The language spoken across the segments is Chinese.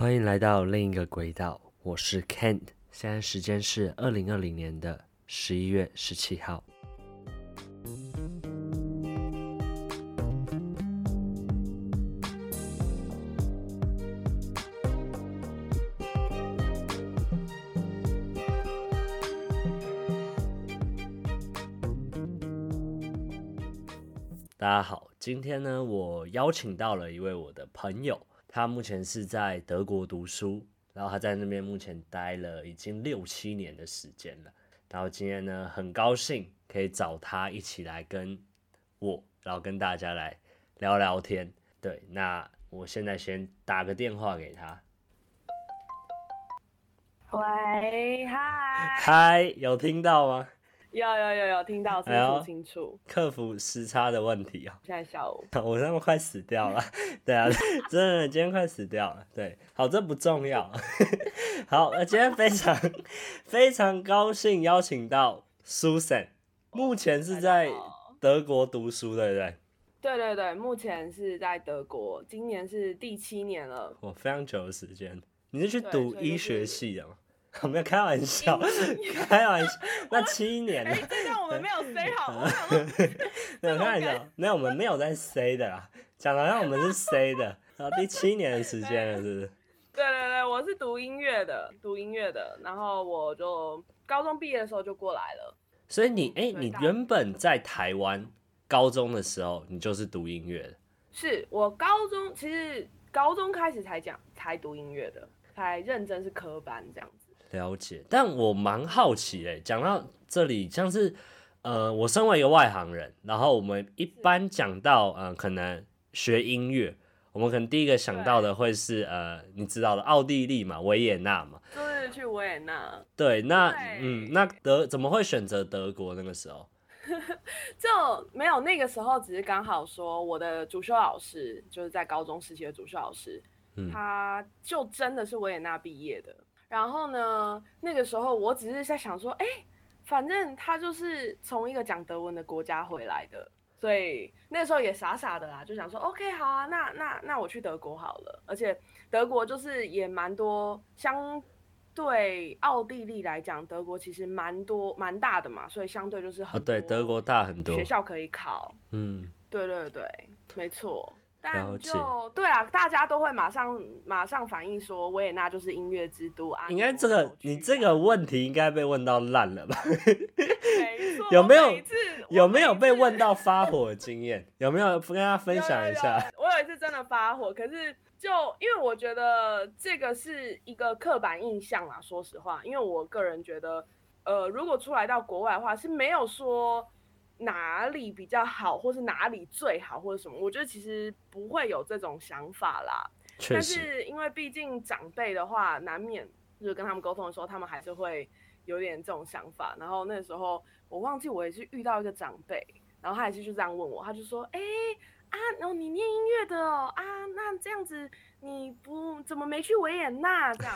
欢迎来到另一个轨道，我是 Kent，现在时间是二零二零年的十一月十七号。大家好，今天呢，我邀请到了一位我的朋友，他目前是在德国读书，然后他在那边目前待了已经六七年的时间了。然后今天呢，很高兴可以找他一起来跟我，然后跟大家来聊聊天。对，那我现在先打个电话给他。喂，嗨，嗨，有听到吗？有有有有听到清楚清楚，克服时差的问题哦。现在下午，我那么快死掉了。对啊，真的今天快死掉了。对，好，这不重要。好，那今天非常非常高兴邀请到 Susan，目前是在德国读书，对不对？对对对，目前是在德国，今年是第七年了。我非常久的时间，你是去读医学系的吗？我没有开玩笑，开玩笑。那七年呢，哎、欸，这段我们没有 say 好，没有开玩笑，没有，我们没有在 say 的啦，讲的好像我们是 say 的。然后第七年的时间了，是不是？对对对，我是读音乐的，读音乐的，然后我就高中毕业的时候就过来了。所以你，哎、欸，你原本在台湾高中的时候，你就是读音乐的？是我高中，其实高中开始才讲，才读音乐的，才认真是科班这样子。了解，但我蛮好奇诶，讲到这里，像是呃，我身为一个外行人，然后我们一般讲到呃，可能学音乐，我们可能第一个想到的会是呃，你知道的奥地利嘛，维也纳嘛，就是去维也纳。对，那嗯，那德怎么会选择德国那个时候？就没有那个时候，只是刚好说我的主修老师就是在高中时期的主修老师，嗯，他就真的是维也纳毕业的。然后呢，那个时候我只是在想说，哎，反正他就是从一个讲德文的国家回来的，所以那时候也傻傻的啦，就想说，OK，好啊，那那那我去德国好了。而且德国就是也蛮多，相对奥地利来讲，德国其实蛮多蛮大的嘛，所以相对就是很多，对，德国大很多，学校可以考，嗯，对对对，没错。但就对啊，大家都会马上马上反应说维也纳就是音乐之都啊。应该这个你这个问题应该被问到烂了吧？有没有有没有被问到发火的经验？有没有跟大家分享一下？有有有，我有一次真的发火，可是就因为我觉得这个是一个刻板印象啦。说实话，因为我个人觉得，呃，如果出来到国外的话，是没有说。哪里比较好，或是哪里最好，或者什么？我觉得其实不会有这种想法啦。但是因为毕竟长辈的话，难免就是跟他们沟通的时候，他们还是会有点这种想法。然后那个时候我忘记我也是遇到一个长辈，然后他也是就这样问我，他就说：“哎、欸、啊，然后你念音乐的哦啊，那这样子你不怎么没去维也纳这样？”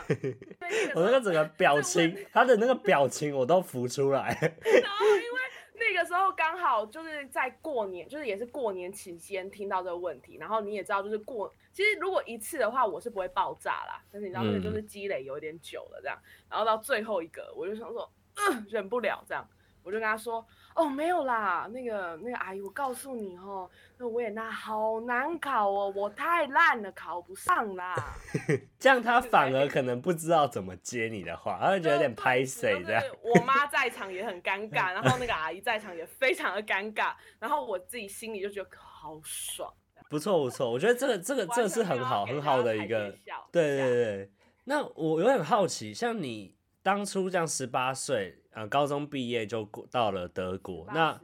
我那个整个表情，他的那个表情我都浮出来。然后因为。那个时候刚好就是在过年，就是也是过年期间听到这个问题，然后你也知道，就是过，其实如果一次的话，我是不会爆炸啦，但是你知道那个就是积累有点久了这样，然后到最后一个，我就想说，嗯，忍不了这样。我就跟他说：“哦，没有啦，那个那个阿姨，我告诉你哦，那维也纳好难考哦，我太烂了，考不上啦。”这样他反而可能不知道怎么接你的话，他会觉得有点拍谁这样。我妈 在场也很尴尬，然后那个阿姨在场也非常的尴尬，然后我自己心里就觉得好爽。不错不错，我觉得这个这个这个是很好很好的一个。对对对，那我有点好奇，像你当初这样十八岁。呃，高中毕业就到了德国。那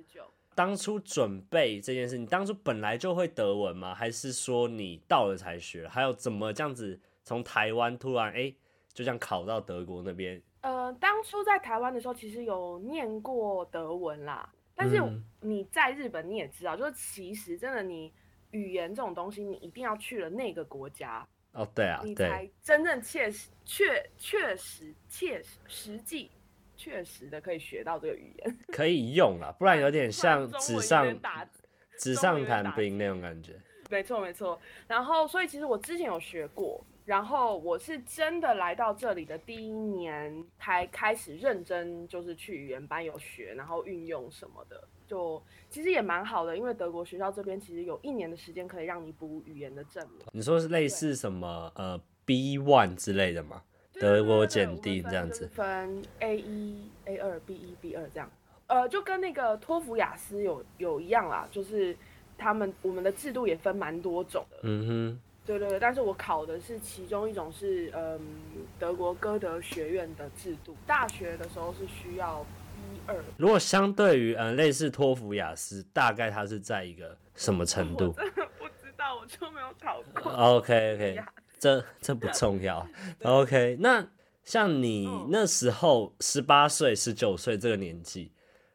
当初准备这件事，你当初本来就会德文吗？还是说你到了才学？还有怎么这样子从台湾突然哎、欸，就这样考到德国那边？呃，当初在台湾的时候，其实有念过德文啦。但是你在日本你也知道，就是其实真的你语言这种东西，你一定要去了那个国家哦，对啊，你才真正切实、确确实、切实实际。确实的可以学到这个语言，可以用了，不然有点 像纸上纸上谈兵那种感觉。没错没错，然后所以其实我之前有学过，然后我是真的来到这里的第一年，才开始认真就是去语言班有学，然后运用什么的，就其实也蛮好的，因为德国学校这边其实有一年的时间可以让你补语言的证明。你说是类似什么呃 B one 之类的吗？德国检定这样子，分 A 一、A 二、B 一、B 二这样，呃，就跟那个托福、雅思有有一样啦，就是他们我们的制度也分蛮多种的。嗯哼，对对对，但是我考的是其中一种是嗯德国歌德学院的制度，大学的时候是需要一二。如果相对于嗯类似托福、雅思，大概它是在一个什么程度？我真的不知道，我就没有考过。OK OK。这这不重要，OK。那像你那时候十八岁、十九岁这个年纪，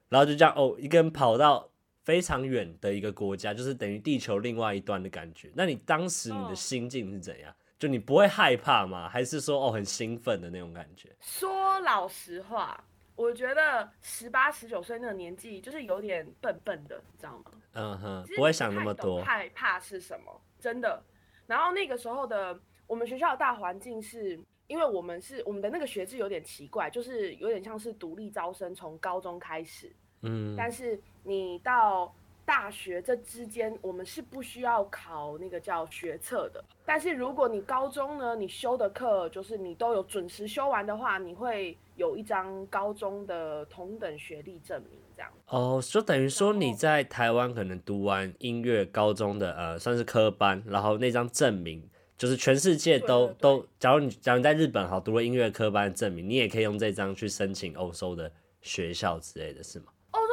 然后就这样哦，一个人跑到非常远的一个国家，就是等于地球另外一端的感觉。那你当时你的心境是怎样？就你不会害怕吗？还是说哦很兴奋的那种感觉？说老实话，我觉得十八、十九岁那个年纪就是有点笨笨的，你知道吗？嗯哼，不会想那么多。害怕是什么？真的。然后那个时候的。我们学校的大环境是，因为我们是我们的那个学制有点奇怪，就是有点像是独立招生，从高中开始，嗯，但是你到大学这之间，我们是不需要考那个叫学测的。但是如果你高中呢，你修的课就是你都有准时修完的话，你会有一张高中的同等学历证明，这样。哦，就等于说你在台湾可能读完音乐高中的呃算是科班，然后那张证明。就是全世界都都，假如你假如你在日本好读了音乐科班证明，你也可以用这张去申请欧洲的学校之类的是吗？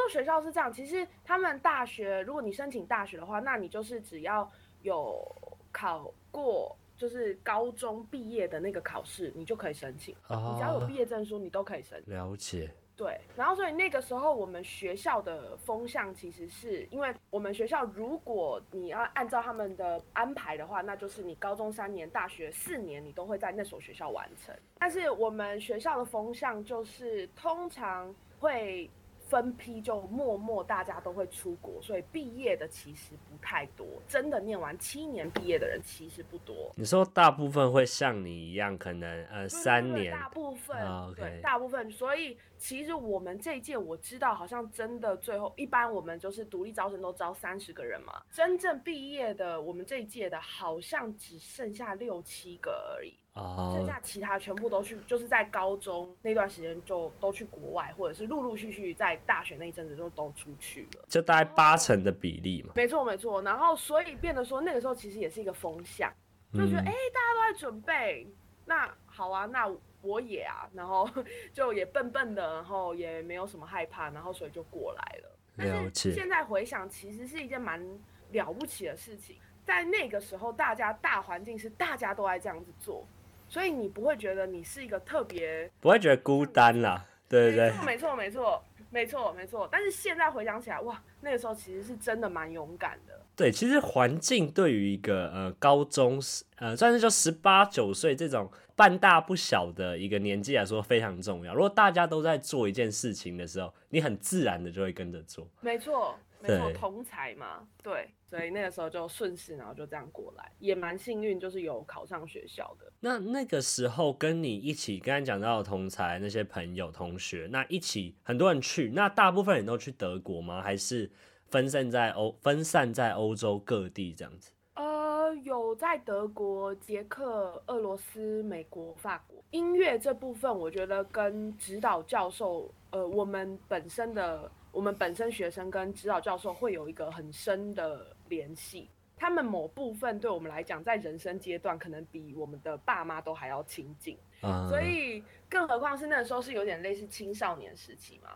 学校是这样，其实他们大学，如果你申请大学的话，那你就是只要有考过，就是高中毕业的那个考试，你就可以申请。哦，你只要有毕业证书，你都可以申请。了解。对，然后所以那个时候我们学校的风向其实是因为我们学校，如果你要按照他们的安排的话，那就是你高中三年、大学四年，你都会在那所学校完成。但是我们学校的风向就是通常会。分批就默默大家都会出国，所以毕业的其实不太多。真的念完七年毕业的人其实不多。你说大部分会像你一样，可能呃三年。大部分、oh, okay. 对，大部分。所以其实我们这一届我知道，好像真的最后一般我们就是独立招生都招三十个人嘛，真正毕业的我们这一届的好像只剩下六七个而已。哦，剩下其他全部都去，就是在高中那段时间就都去国外，或者是陆陆续续在大学那一阵子就都出去了，就大概八成的比例嘛。没错没错，然后所以变得说那个时候其实也是一个风向，就觉得哎、嗯欸、大家都在准备，那好啊，那我也啊，然后 就也笨笨的，然后也没有什么害怕，然后所以就过来了。但是现在回想，其实是一件蛮了不起的事情，在那个时候大家大环境是大家都在这样子做。所以你不会觉得你是一个特别，不会觉得孤单啦，对对对？没错，没错，没错，没错。但是现在回想起来，哇，那个时候其实是真的蛮勇敢的。对，其实环境对于一个呃高中呃算是就十八九岁这种半大不小的一个年纪来说非常重要。如果大家都在做一件事情的时候，你很自然的就会跟着做。没错。没错，同才嘛，对，所以那个时候就顺势，然后就这样过来，也蛮幸运，就是有考上学校的。那那个时候跟你一起刚才讲到的同才那些朋友同学，那一起很多人去，那大部分人都去德国吗？还是分散在欧分散在欧洲各地这样子？呃，有在德国、捷克、俄罗斯、美国、法国。音乐这部分，我觉得跟指导教授，呃，我们本身的。我们本身学生跟指导教授会有一个很深的联系，他们某部分对我们来讲，在人生阶段可能比我们的爸妈都还要亲近，嗯，所以更何况是那个时候是有点类似青少年时期嘛，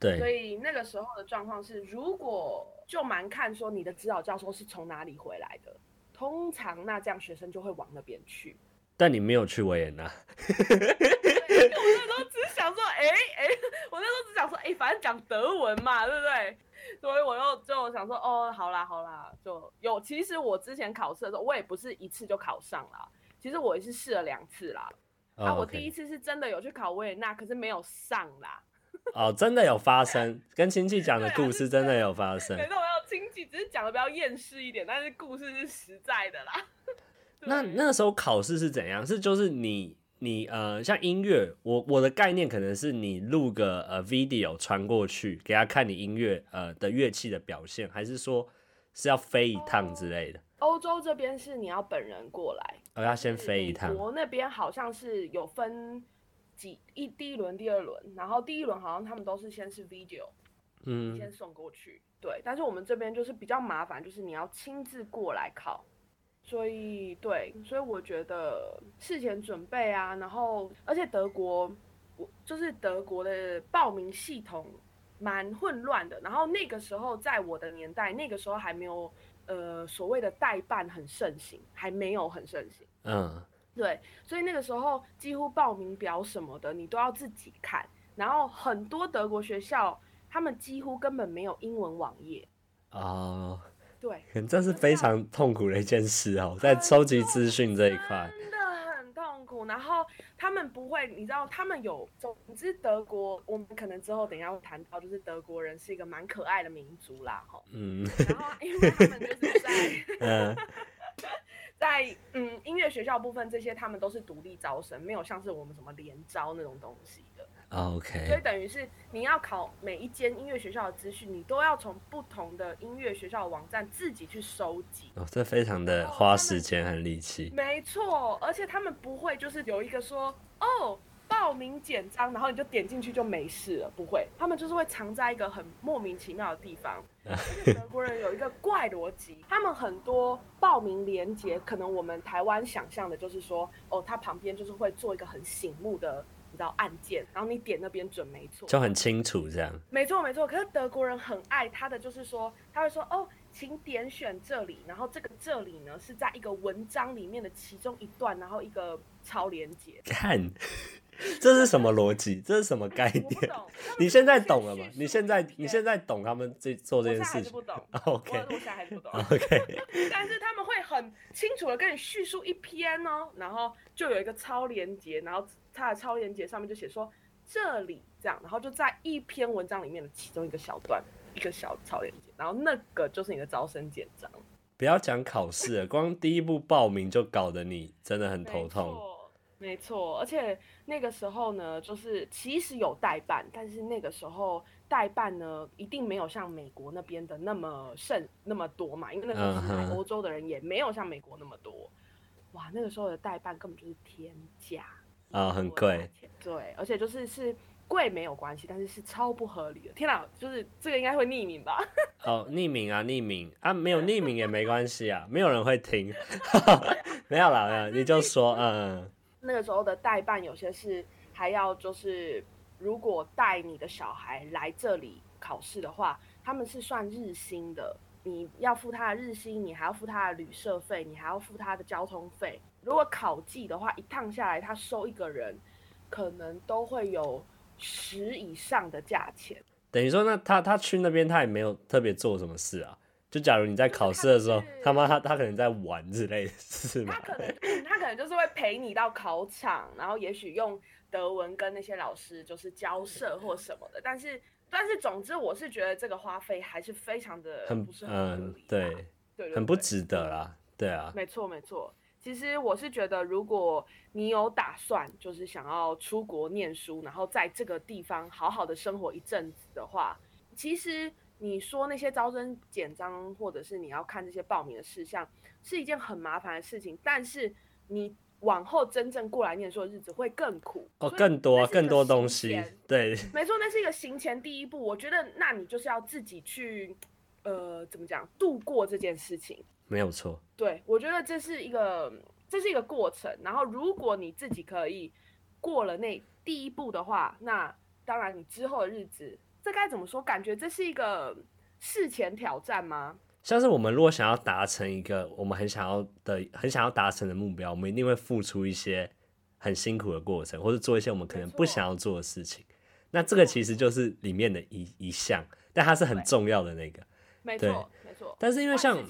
对，所以那个时候的状况是，如果就蛮看说你的指导教授是从哪里回来的，通常那这样学生就会往那边去。但你没有去维也纳。我那时候只想说，哎、欸、哎、欸，我那时候只想说，哎、欸，反正讲德文嘛，对不对？所以我又就想说，哦，好啦好啦，就有。其实我之前考试的时候，我也不是一次就考上啦，其实我也是试了两次啦。啊、oh, 我第一次是真的有去考维也纳，可是没有上啦。哦、oh,，真的有发生，跟亲戚讲的故事真的有发生。没错，我要亲戚只是讲的比较厌世一点，但是故事是实在的啦。那那个时候考试是怎样？是就是你你呃，像音乐，我我的概念可能是你录个呃 video 传过去，给他看你音乐呃的乐器的表现，还是说是要飞一趟之类的？欧洲这边是你要本人过来，我、哦、要先飞一趟。我那边好像是有分几一第一轮、第二轮，然后第一轮好像他们都是先是 video，嗯，先送过去。对，但是我们这边就是比较麻烦，就是你要亲自过来考。所以对，所以我觉得事前准备啊，然后而且德国，我就是德国的报名系统蛮混乱的。然后那个时候在我的年代，那个时候还没有呃所谓的代办很盛行，还没有很盛行。嗯，对，所以那个时候几乎报名表什么的你都要自己看。然后很多德国学校他们几乎根本没有英文网页。哦。对，这是非常痛苦的一件事哦，在收集资讯这一块，真的很痛苦。然后他们不会，你知道，他们有，总之德国，我们可能之后等一下会谈到，就是德国人是一个蛮可爱的民族啦，哈。嗯。然后因为他们就是在，嗯，在嗯音乐学校部分，这些他们都是独立招生，没有像是我们什么联招那种东西的。OK，所以等于是你要考每一间音乐学校的资讯，你都要从不同的音乐学校的网站自己去收集。哦，这非常的花时间和力气。没错，而且他们不会就是有一个说哦报名简章，然后你就点进去就没事了，不会，他们就是会藏在一个很莫名其妙的地方。德国人有一个怪逻辑，他们很多报名连接，可能我们台湾想象的就是说哦，他旁边就是会做一个很醒目的。你知道按键，然后你点那边准没错，就很清楚这样。没错没错，可是德国人很爱他的，就是说他会说哦，请点选这里，然后这个这里呢是在一个文章里面的其中一段，然后一个超连接。看，这是什么逻辑？这是什么概念？你现在懂了吗？你现在你现在懂他们这做这件事情？我还是不懂。OK，我现在还是不懂。OK，但是他们会很清楚的跟你叙述一篇哦，然后就有一个超连结，然后。它的超连结上面就写说这里这样，然后就在一篇文章里面的其中一个小段，一个小超连接，然后那个就是你的招生简章。不要讲考试了，光第一步报名就搞得你真的很头痛。没错，而且那个时候呢，就是其实有代办，但是那个时候代办呢，一定没有像美国那边的那么盛那么多嘛，因为那时候来欧洲的人也没有像美国那么多。Uh. 哇，那个时候的代办根本就是天价。啊、哦，很贵，对，而且就是是贵没有关系，但是是超不合理的。天哪，就是这个应该会匿名吧？哦，匿名啊，匿名啊，没有匿名也没关系啊，没有人会听。没有啦，没有，你就说，嗯。那个时候的代办有些是还要就是，如果带你的小孩来这里考试的话，他们是算日薪的，你要付他的日薪，你还要付他的旅社费，你还要付他的交通费。如果考季的话，一趟下来他收一个人，可能都会有十以上的价钱。等于说，那他他去那边，他也没有特别做什么事啊。就假如你在考试的时候，他妈他他可能在玩之类的，事吗？他可能他可能就是会陪你到考场，然后也许用德文跟那些老师就是交涉或什么的。但是但是总之，我是觉得这个花费还是非常的很不是很合理，嗯，对，对，对，对，很不值得啦。对啊，没错没错。其实我是觉得，如果你有打算，就是想要出国念书，然后在这个地方好好的生活一阵子的话，其实你说那些招生简章，或者是你要看这些报名的事项，是一件很麻烦的事情。但是你往后真正过来念书的日子会更苦哦，更多更多东西，对，没错，那是一个行前第一步。我觉得，那你就是要自己去，呃，怎么讲，度过这件事情。没有错，对，我觉得这是一个，这是一个过程。然后，如果你自己可以过了那第一步的话，那当然你之后的日子，这该怎么说？感觉这是一个事前挑战吗？像是我们如果想要达成一个我们很想要的、很想要达成的目标，我们一定会付出一些很辛苦的过程，或者做一些我们可能不想要做的事情。那这个其实就是里面的一一项，但它是很重要的那个，没错。没错但是因为像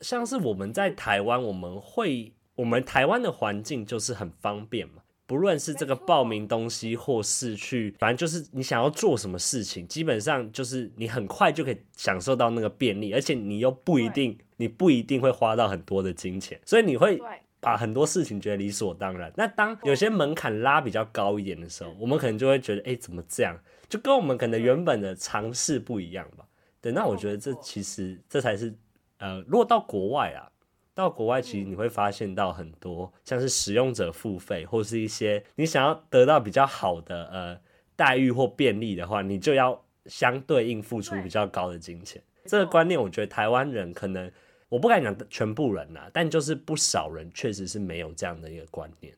像是我们在台湾，我们会我们台湾的环境就是很方便嘛，不论是这个报名东西，或是去，反正就是你想要做什么事情，基本上就是你很快就可以享受到那个便利，而且你又不一定，你不一定会花到很多的金钱，所以你会把很多事情觉得理所当然。那当有些门槛拉比较高一点的时候，我们可能就会觉得，哎、欸，怎么这样？就跟我们可能原本的尝试不一样吧。对，那我觉得这其实这才是，呃，如果到国外啊，到国外其实你会发现到很多像是使用者付费，或是一些你想要得到比较好的呃待遇或便利的话，你就要相对应付出比较高的金钱。这个观念，我觉得台湾人可能我不敢讲全部人呐，但就是不少人确实是没有这样的一个观念。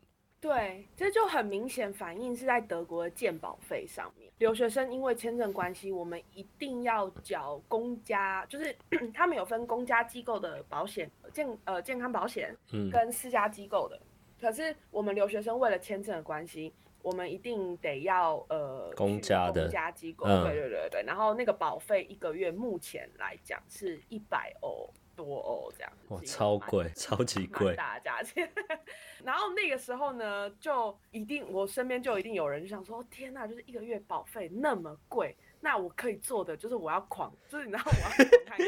对，这就很明显反映是在德国的健保费上面。留学生因为签证关系，我们一定要缴公家，就是 他们有分公家机构的保险健呃健康保险，跟私家机构的。嗯、可是我们留学生为了签证的关系，我们一定得要呃公家的公家机构，嗯、对对对对。然后那个保费一个月目前来讲是一百欧。多哦，这样哇，超贵，超级贵，大价钱。然后那个时候呢，就一定我身边就一定有人就想说，天哪，就是一个月保费那么贵，那我可以做的就是我要狂，就是你知道我要狂看，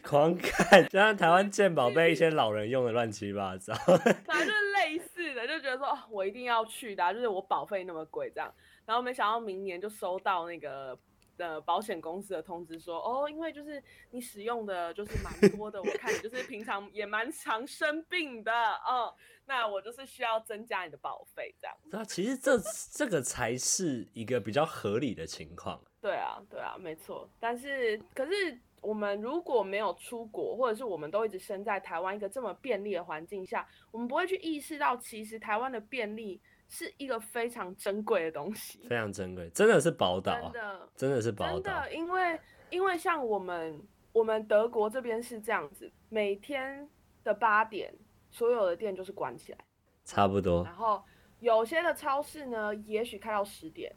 狂看，就像台湾健保被一些老人用的乱七八糟，反 正就是类似的，就觉得说哦，我一定要去的，就是我保费那么贵这样。然后没想到明年就收到那个。的保险公司的通知说，哦，因为就是你使用的就是蛮多的，我看你就是平常也蛮常生病的，哦，那我就是需要增加你的保费这样。那其实这这个才是一个比较合理的情况。对啊，对啊，没错。但是可是我们如果没有出国，或者是我们都一直生在台湾一个这么便利的环境下，我们不会去意识到其实台湾的便利。是一个非常珍贵的东西，非常珍贵，真的是宝岛，真的，真的是宝岛。真的，因为因为像我们我们德国这边是这样子，每天的八点，所有的店就是关起来，差不多。然后有些的超市呢，也许开到十点，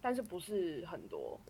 但是不是很多。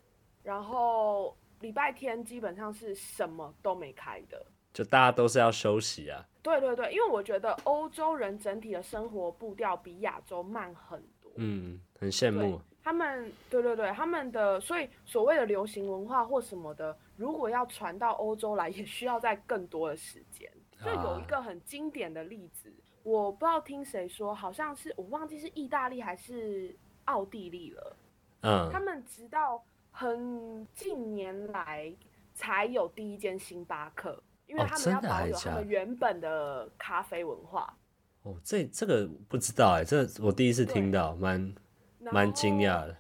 然后礼拜天基本上是什么都没开的。就大家都是要休息啊。对对对，因为我觉得欧洲人整体的生活步调比亚洲慢很多。嗯，很羡慕。他们，对对对，他们的，所以所谓的流行文化或什么的，如果要传到欧洲来，也需要在更多的时间。就有一个很经典的例子，啊、我不知道听谁说，好像是我忘记是意大利还是奥地利了。嗯。他们直到很近年来才有第一间星巴克。因为他们要保有他们原本的咖啡文化。哦，这这个不知道哎，这我第一次听到，蛮蛮惊讶的。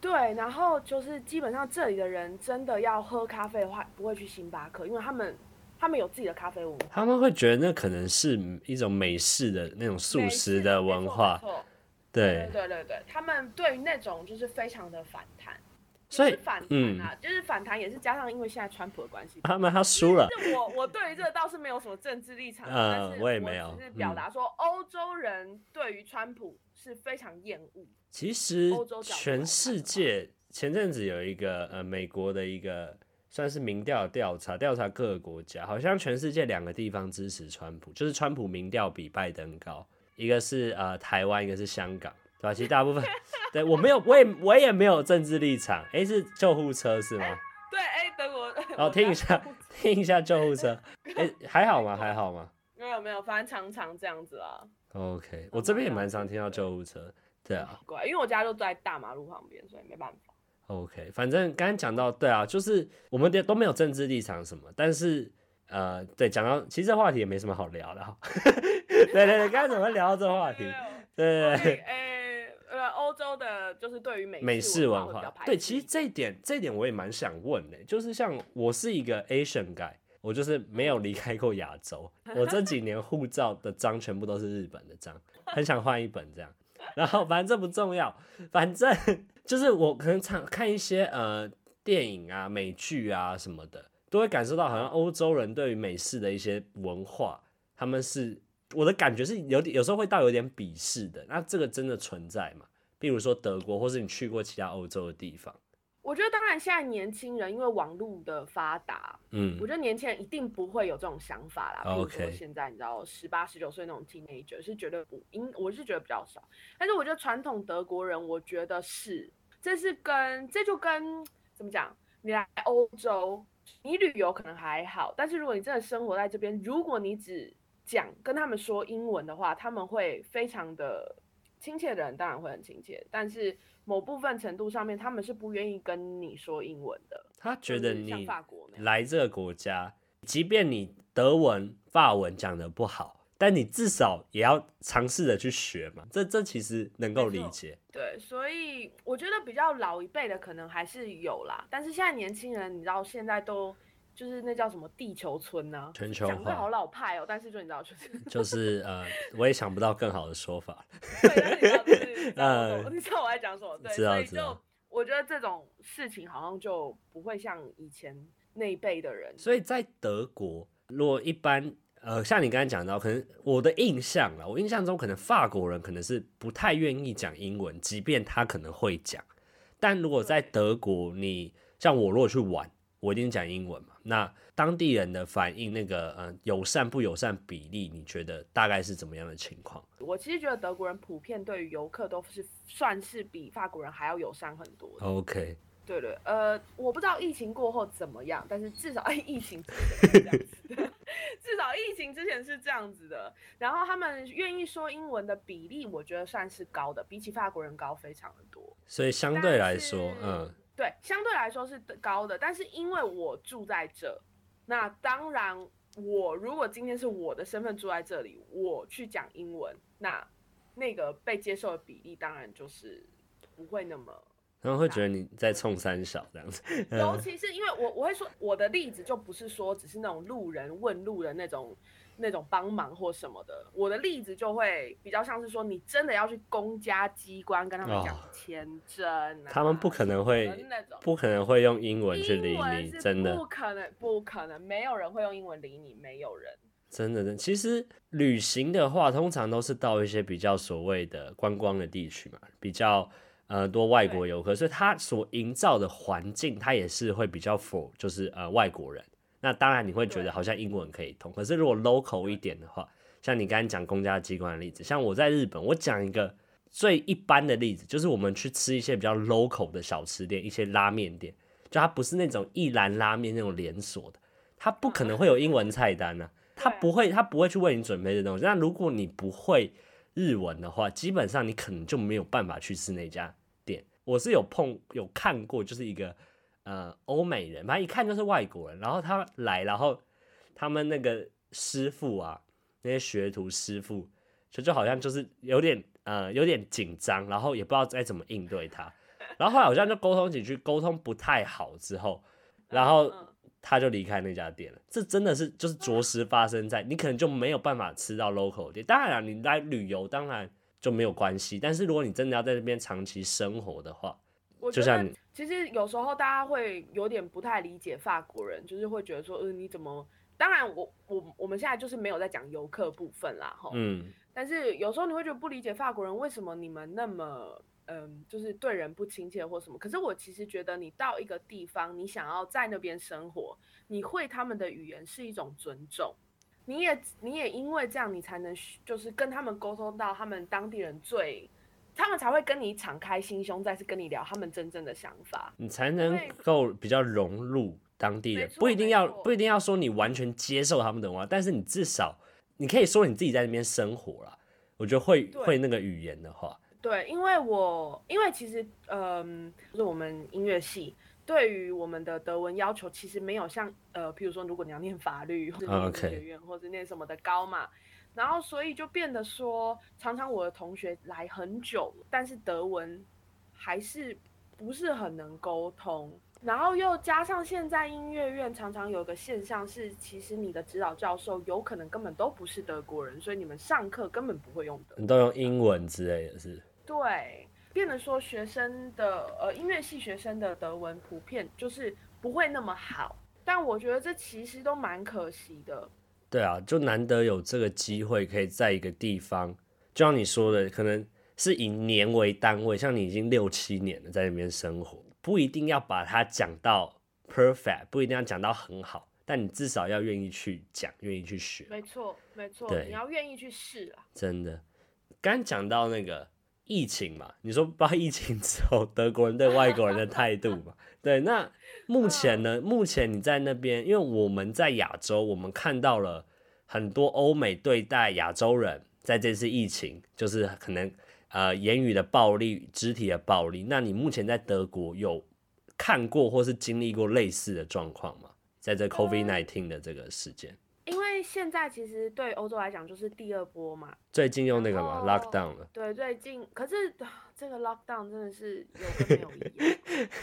对，然后就是基本上这里的人真的要喝咖啡的话，不会去星巴克，因为他们他们有自己的咖啡文化。他们会觉得那可能是一种美式的那种素食的文化。对对对对，他们对于那种就是非常的反弹。所以反弹啊，嗯、就是反弹也是加上因为现在川普的关系，他们他输了。是我我对于这个倒是没有什么政治立场，嗯、但是我也没有，只是表达说欧洲人对于川普是非常厌恶。其实全世界前阵子有一个呃美国的一个算是民调调查，调查各个国家，好像全世界两个地方支持川普，就是川普民调比拜登高，一个是呃台湾，一个是香港。对吧？其实大部分，对我没有，我也我也没有政治立场。哎，是救护车是吗？对，哎，等我。哦，听一下，听一下救护车。哎，还好吗？还好吗？没有没有，反正常常这样子啊。OK，我这边也蛮常听到救护车。对啊。怪，因为我家就在大马路旁边，所以没办法。OK，反正刚刚讲到，对啊，就是我们都没有政治立场什么，但是呃，对，讲到其实这话题也没什么好聊的哈。对对对，刚才怎么聊到这个话题？对对对。呃，欧洲的就是对于美美式文化，对，其实这一点这一点我也蛮想问的，就是像我是一个 Asian guy，我就是没有离开过亚洲，我这几年护照的章全部都是日本的章，很想换一本这样，然后反正这不重要，反正 就是我可能常看一些呃电影啊、美剧啊什么的，都会感受到好像欧洲人对于美式的一些文化，他们是。我的感觉是有点，有时候会到有点鄙视的。那这个真的存在吗？比如说德国，或是你去过其他欧洲的地方？我觉得当然，现在年轻人因为网络的发达，嗯，我觉得年轻人一定不会有这种想法啦。比如说现在你知道十八十九岁那种 teenager 是绝对不应，我是觉得比较少。但是我觉得传统德国人，我觉得是，这是跟这就跟怎么讲？你来欧洲，你旅游可能还好，但是如果你真的生活在这边，如果你只讲跟他们说英文的话，他们会非常的亲切的人，当然会很亲切，但是某部分程度上面，他们是不愿意跟你说英文的。他觉得你来这个国家，即便你德文、法文讲的不好。但你至少也要尝试着去学嘛，这这其实能够理解。对，所以我觉得比较老一辈的可能还是有啦，但是现在年轻人，你知道现在都就是那叫什么地球村呢、啊？全球化。讲的好老派哦，但是就你知道就是就是呃，我也想不到更好的说法。对，你知道就是呃，你知道我在讲什么？对，所以就我觉得这种事情好像就不会像以前那一辈的人。所以在德国，如果一般。呃，像你刚才讲到，可能我的印象了，我印象中可能法国人可能是不太愿意讲英文，即便他可能会讲。但如果在德国，你像我如果去玩，我一定讲英文嘛。那当地人的反应，那个呃友善不友善比例，你觉得大概是怎么样的情况？我其实觉得德国人普遍对于游客都是算是比法国人还要友善很多的。OK。对对，呃，我不知道疫情过后怎么样，但是至少哎，疫情之前是这样子的，至少疫情之前是这样子的。然后他们愿意说英文的比例，我觉得算是高的，比起法国人高非常的多。所以相对来说，嗯，对，相对来说是高的。但是因为我住在这，那当然，我如果今天是我的身份住在这里，我去讲英文，那那个被接受的比例当然就是不会那么。他们会觉得你在冲三小这样子，尤其是因为我我会说我的例子就不是说只是那种路人问路的那种那种帮忙或什么的，我的例子就会比较像是说你真的要去公家机关跟他们讲签证，啊哦，他们不可能会不可能会用英文去理你，真的不可能不可能，没有人会用英文理你，没有人真的真的。其实旅行的话，通常都是到一些比较所谓的观光的地区嘛，比较。呃，多外国游客，所以他所营造的环境，他也是会比较 for，就是呃外国人。那当然你会觉得好像英文可以通，可是如果 local 一点的话，像你刚刚讲公家机关的例子，像我在日本，我讲一个最一般的例子，就是我们去吃一些比较 local 的小吃店，一些拉面店，就它不是那种一兰拉面那种连锁的，它不可能会有英文菜单呢、啊，它不会，它不会去为你准备这东西。那如果你不会，日文的话，基本上你可能就没有办法去吃那家店。我是有碰有看过，就是一个呃欧美人，反正一看就是外国人，然后他来，然后他们那个师傅啊，那些学徒师傅，就就好像就是有点呃有点紧张，然后也不知道该怎么应对他，然后后来好像就沟通几句，沟通不太好之后，然后。他就离开那家店了，这真的是就是着实发生在你可能就没有办法吃到 local 店。当然了，你来旅游当然就没有关系，但是如果你真的要在那边长期生活的话，就像你其实有时候大家会有点不太理解法国人，就是会觉得说，嗯、呃，你怎么？当然我我我们现在就是没有在讲游客部分啦，哈，嗯，但是有时候你会觉得不理解法国人为什么你们那么。嗯，就是对人不亲切或什么。可是我其实觉得，你到一个地方，你想要在那边生活，你会他们的语言是一种尊重。你也你也因为这样，你才能就是跟他们沟通到他们当地人最，他们才会跟你敞开心胸，再次跟你聊他们真正的想法。你才能够比较融入当地人，不一定要不一定要说你完全接受他们的文化，但是你至少你可以说你自己在那边生活了。我觉得会会那个语言的话。对，因为我因为其实，嗯，就是我们音乐系对于我们的德文要求，其实没有像呃，譬如说，如果你要念法律或者念学院或者念什么的高嘛，然后所以就变得说，常常我的同学来很久，但是德文还是不是很能沟通。然后又加上现在音乐院常常有个现象是，其实你的指导教授有可能根本都不是德国人，所以你们上课根本不会用德文，你都用英文之类的是。对，变得说学生的呃音乐系学生的德文普遍就是不会那么好，但我觉得这其实都蛮可惜的。对啊，就难得有这个机会可以在一个地方，就像你说的，可能是以年为单位，像你已经六七年了在那边生活，不一定要把它讲到 perfect，不一定要讲到很好，但你至少要愿意去讲，愿意去学。没错，没错，对，你要愿意去试啊。真的，刚讲到那个。疫情嘛，你说包括疫情之后，德国人对外国人的态度嘛？对，那目前呢？目前你在那边，因为我们在亚洲，我们看到了很多欧美对待亚洲人，在这次疫情，就是可能呃言语的暴力、肢体的暴力。那你目前在德国有看过或是经历过类似的状况吗？在这 COVID-19 的这个事件？现在其实对欧洲来讲就是第二波嘛，最近用那个嘛 lockdown 了。对，最近可是这个 lockdown 真的是有跟没有一样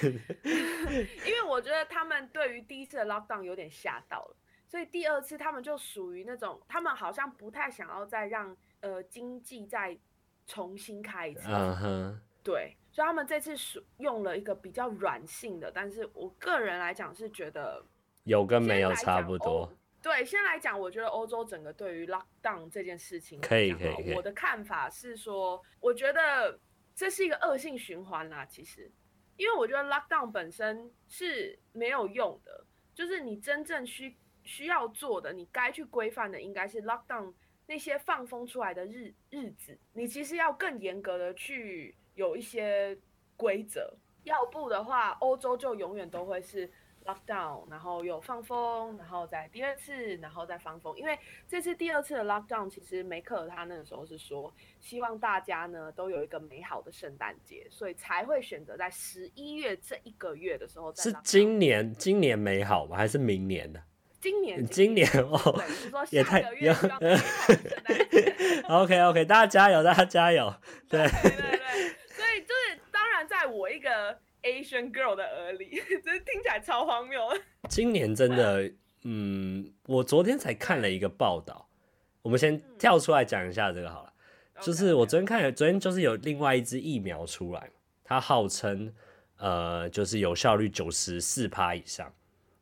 因为我觉得他们对于第一次的 lockdown 有点吓到了，所以第二次他们就属于那种他们好像不太想要再让呃经济再重新开一次。嗯哼。对，所以他们这次属用了一个比较软性的，但是我个人来讲是觉得有跟没有差不多。对，先来讲，我觉得欧洲整个对于 lockdown 这件事情，可以可以，可以。我的看法是说，我觉得这是一个恶性循环啦。其实，因为我觉得 lockdown 本身是没有用的，就是你真正需需要做的，你该去规范的，应该是 lockdown 那些放风出来的日日子，你其实要更严格的去有一些规则，要不的话，欧洲就永远都会是。Lockdown，然后又放风，然后再第二次，然后再放风。因为这次第二次的 Lockdown，其实梅克尔他那个时候是说，希望大家呢都有一个美好的圣诞节，所以才会选择在十一月这一个月的时候。是今年，今年美好吗？还是明年的？今年，今年哦，说 也太有。OK OK，大家加油，大家加油。对对对对，所以就是当然，在我一个。Asian girl 的耳里，真是听起来超荒谬。今年真的，嗯，我昨天才看了一个报道，我们先跳出来讲一下这个好了。嗯、就是我昨天看了，昨天就是有另外一支疫苗出来，它号称呃，就是有效率九十四趴以上，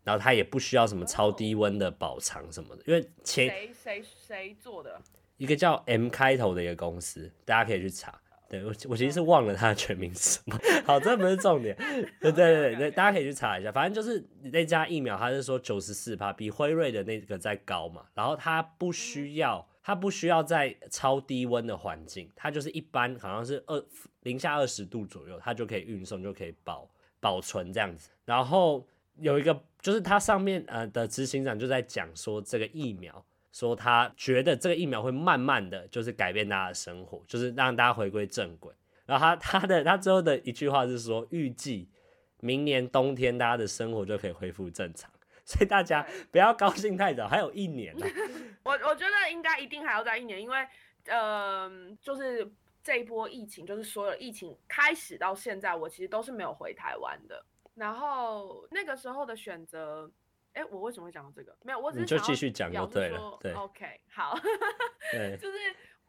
然后它也不需要什么超低温的保藏什么的，因为前谁谁谁做的？一个叫 M 开头的一个公司，大家可以去查。对我，我其实是忘了它的全名是什么。好，这不是重点。对对对对，大家可以去查一下。反正就是那家疫苗，它是说九十四趴，比辉瑞的那个再高嘛。然后它不需要，它不需要在超低温的环境，它就是一般好像是二零下二十度左右，它就可以运送，就可以保保存这样子。然后有一个就是它上面呃的执行长就在讲说这个疫苗。说他觉得这个疫苗会慢慢的就是改变大家的生活，就是让大家回归正轨。然后他他的他最后的一句话是说，预计明年冬天大家的生活就可以恢复正常。所以大家不要高兴太早，还有一年呢。我我觉得应该一定还要再一年，因为呃，就是这一波疫情，就是所有疫情开始到现在，我其实都是没有回台湾的。然后那个时候的选择。哎，我为什么会讲到这个？没有，我只是想就继续讲就对了。对，OK，好，对 就是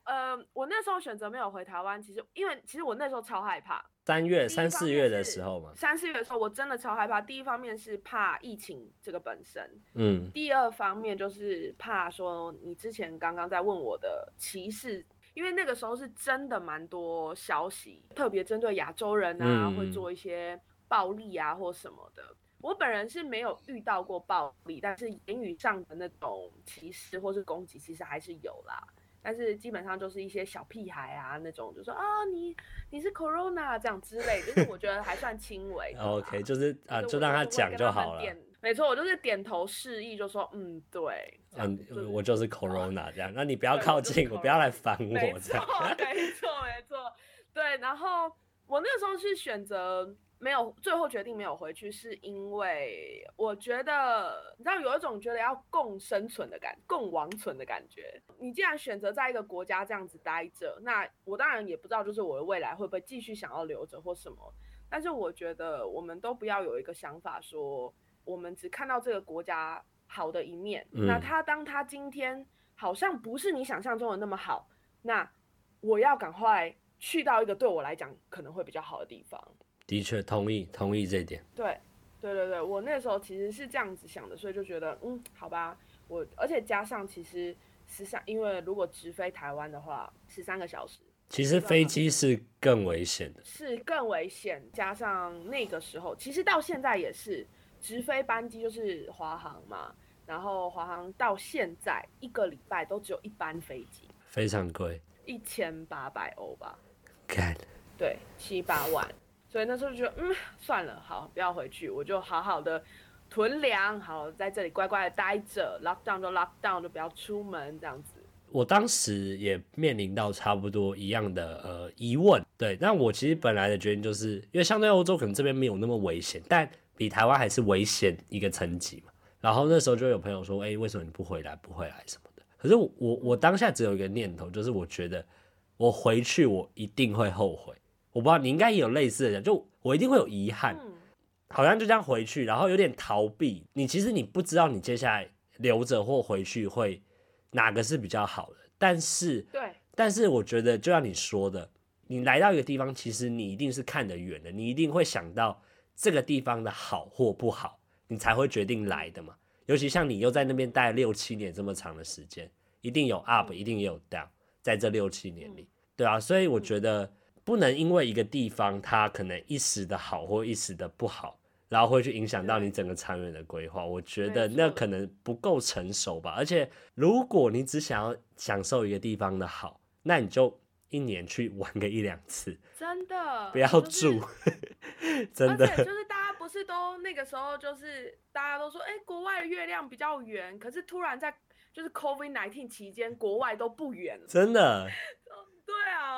呃，我那时候选择没有回台湾，其实因为其实我那时候超害怕。三月、三四月的时候嘛。三四月的时候，我真的超害怕。第一方面是怕疫情这个本身，嗯。第二方面就是怕说你之前刚刚在问我的歧视，因为那个时候是真的蛮多消息，特别针对亚洲人啊，嗯、会做一些暴力啊或什么的。我本人是没有遇到过暴力，但是言语上的那种歧视或是攻击，其实还是有啦。但是基本上就是一些小屁孩啊，那种就说啊，你你是 Corona 这样之类，就是我觉得还算轻微。OK，就是啊，就让他讲就好了。没错，我就是点头示意，就说嗯，对。嗯，我就是 Corona 这样，那你不 要靠近，我不要来烦我这样。没错，没错，对。然后我那个时候是选择。没有，最后决定没有回去，是因为我觉得，你知道有一种觉得要共生存的感，共亡存的感觉。你既然选择在一个国家这样子待着，那我当然也不知道，就是我的未来会不会继续想要留着或什么。但是我觉得，我们都不要有一个想法说，我们只看到这个国家好的一面。嗯。那他当他今天好像不是你想象中的那么好，那我要赶快去到一个对我来讲可能会比较好的地方。的确，同意同意这一点。对，对对对，我那时候其实是这样子想的，所以就觉得，嗯，好吧，我而且加上其实十三，因为如果直飞台湾的话，十三个小时，其实飞机是更危险的，是更危险。加上那个时候，其实到现在也是直飞班机就是华航嘛，然后华航到现在一个礼拜都只有一班飞机，非常贵，一千八百欧吧，干，对，七八万。所以那时候就觉得，嗯，算了，好，不要回去，我就好好的囤粮，好在这里乖乖的待着，lockdown 就 lockdown 就不要出门这样子。我当时也面临到差不多一样的呃疑问，对，但我其实本来的决定就是因为相对欧洲可能这边没有那么危险，但比台湾还是危险一个层级嘛。然后那时候就有朋友说，哎，为什么你不回来？不回来什么的？可是我我当下只有一个念头，就是我觉得我回去我一定会后悔。我不知道你应该也有类似的，就我一定会有遗憾，好像就这样回去，然后有点逃避。你其实你不知道你接下来留着或回去会。哪个是比较好的？但是，对，但是我觉得，就像你说的，你来到一个地方，其实你一定是看得远的，你一定会想到这个地方的好或不好，你才会决定来的嘛。尤其像你又在那边待六七年这么长的时间，一定有 up，一定也有 down，在这六七年里，对啊，所以我觉得不能因为一个地方它可能一时的好或一时的不好。然后会去影响到你整个长远的规划，我觉得那可能不够成熟吧。而且，如果你只想要享受一个地方的好，那你就一年去玩个一两次，真的不要住，就是、真的。就是大家不是都那个时候，就是大家都说，哎，国外的月亮比较圆，可是突然在就是 COVID nineteen 期间，国外都不圆了，真的。对啊，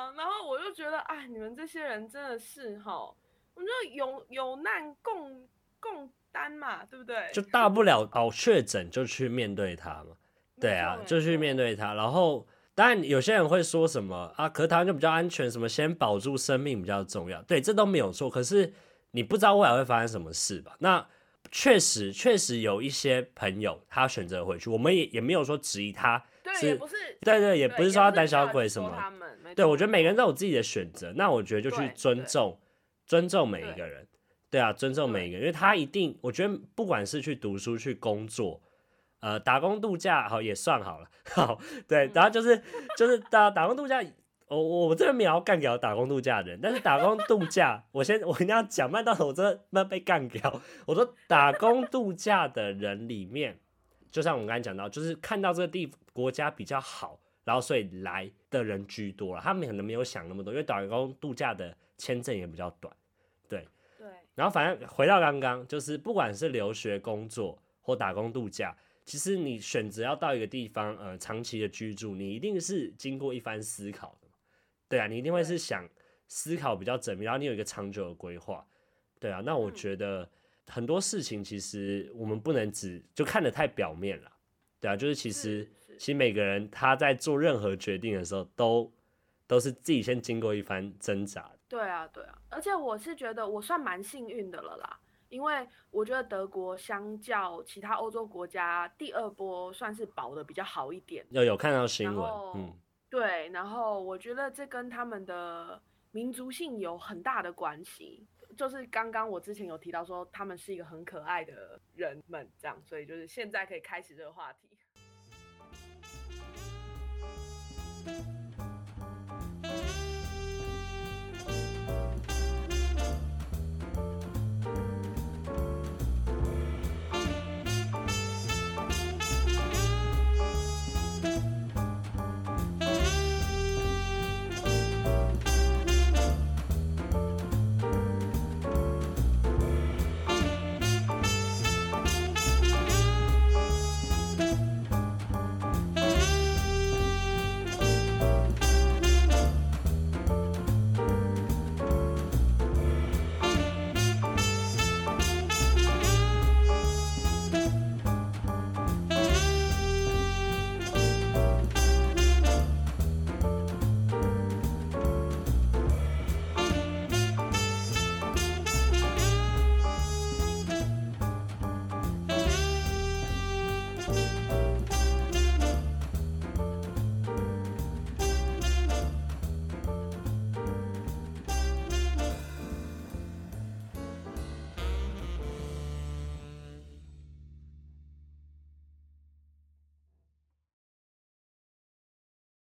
就觉得，哎，你们这些人真的是哈。我觉得有有难共共担嘛，对不对？就大不了哦，确诊就去面对它嘛。对啊，就去面对它。然后当然有些人会说什么啊，可是台湾就比较安全，什么先保住生命比较重要。对，这都没有错。可是你不知道未来会发生什么事吧？那确实确实有一些朋友他选择回去，我们也也没有说质疑他。对，也不是。对对，也不是说他胆小鬼什么。对，我觉得每个人都有自己的选择。那我觉得就去尊重。尊重每一个人，对，啊，尊重每一个人，因为他一定，我觉得不管是去读书、去工作，呃，打工度假，好也算好了，好，对，然后就是就是打打工度假，我我这边没有要干掉打工度假的人，但是打工度假，我先我一定要讲，慢到我真的慢被干掉。我说打工度假的人里面，就像我们刚才讲到，就是看到这个地国家比较好，然后所以来的人居多了，他们可能没有想那么多，因为打工度假的。签证也比较短，对，对，然后反正回到刚刚，就是不管是留学、工作或打工度假，其实你选择要到一个地方，呃，长期的居住，你一定是经过一番思考的，对啊，你一定会是想思考比较缜密，然后你有一个长久的规划，对啊，那我觉得很多事情其实我们不能只就看得太表面了，对啊，就是其实其实每个人他在做任何决定的时候，都都是自己先经过一番挣扎。对啊，对啊，而且我是觉得我算蛮幸运的了啦，因为我觉得德国相较其他欧洲国家，第二波算是保的比较好一点。有有看到新闻，嗯，对，然后我觉得这跟他们的民族性有很大的关系，就是刚刚我之前有提到说他们是一个很可爱的人们，这样，所以就是现在可以开始这个话题。thank you.